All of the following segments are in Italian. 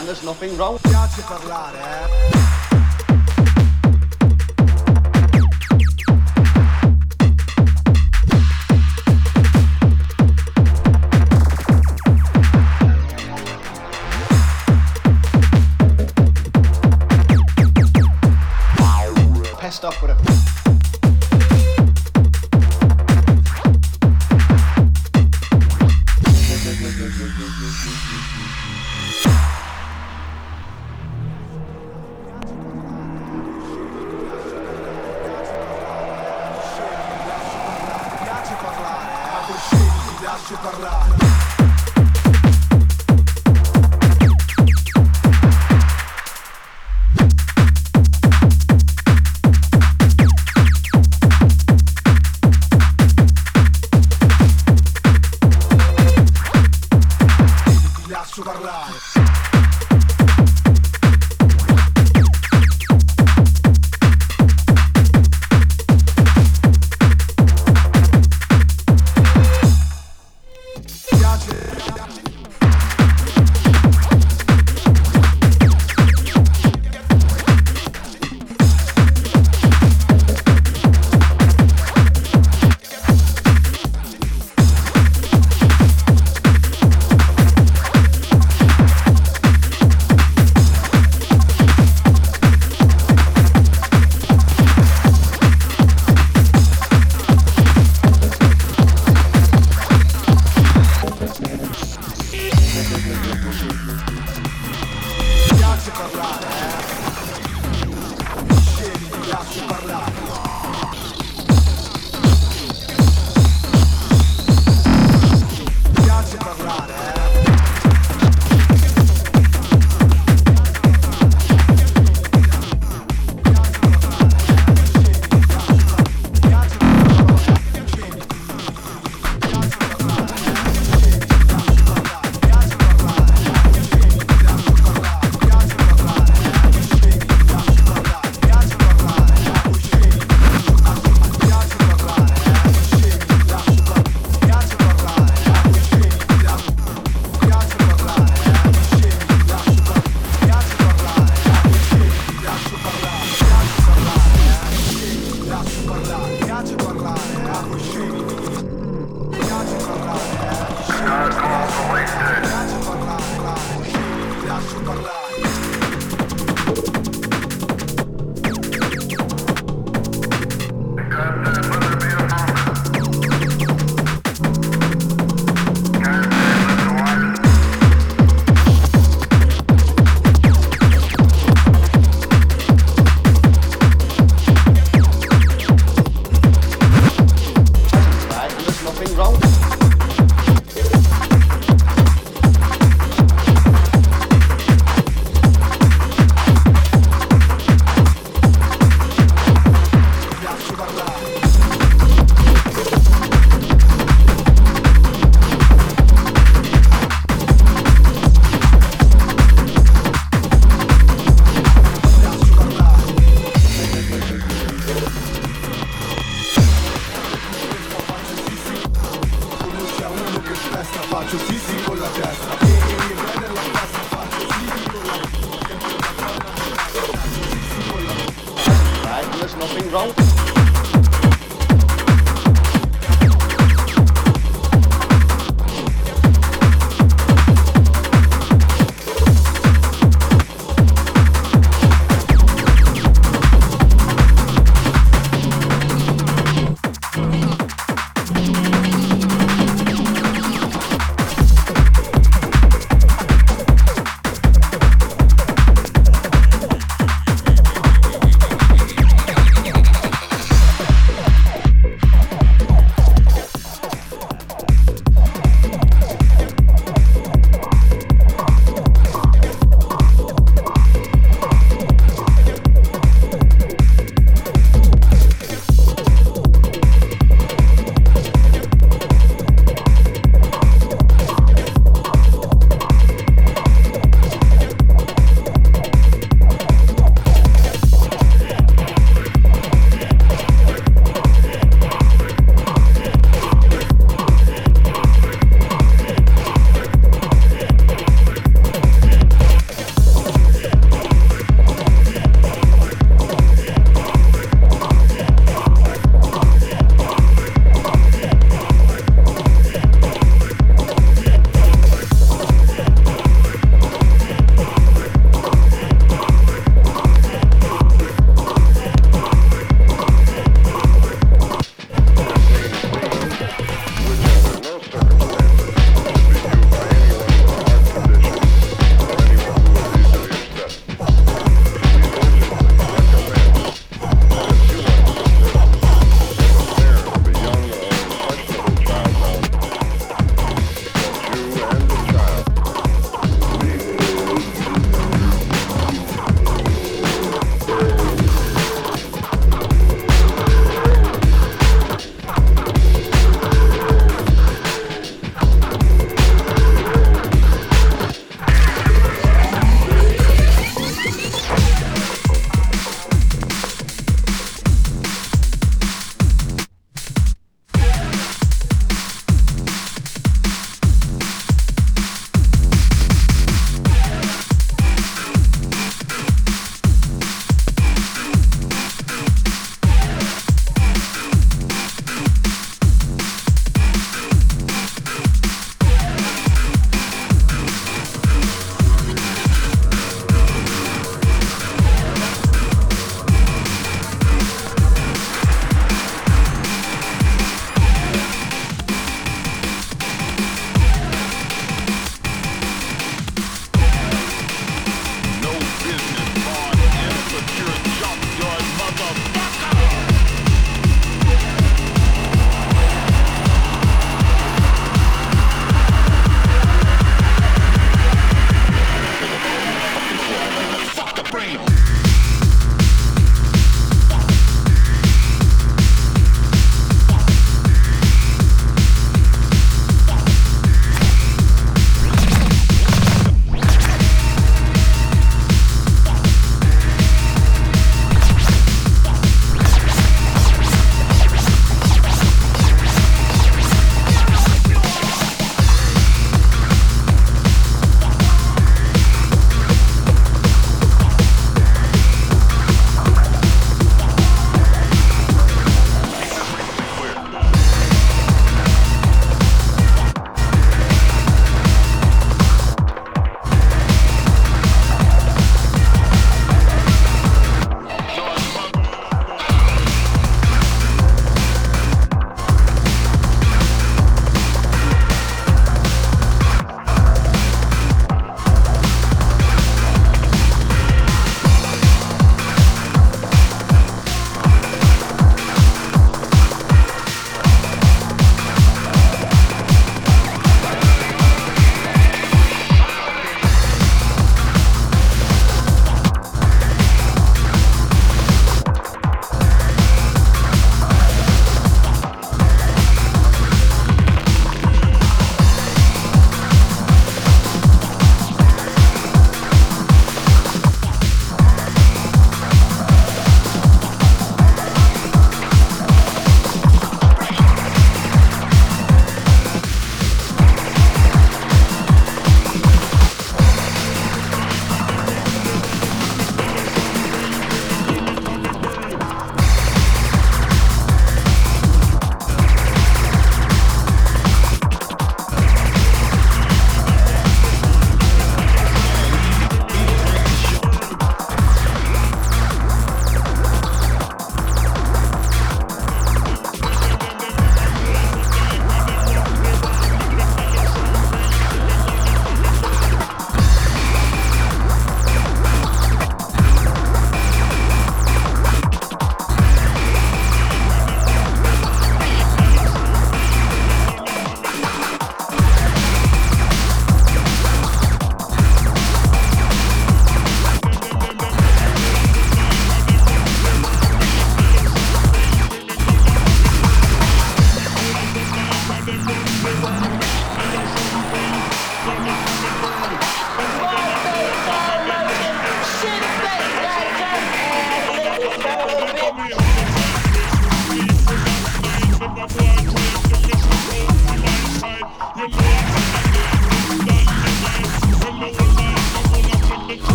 and there's nothing wrong. piace parlare, eh?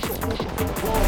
よし。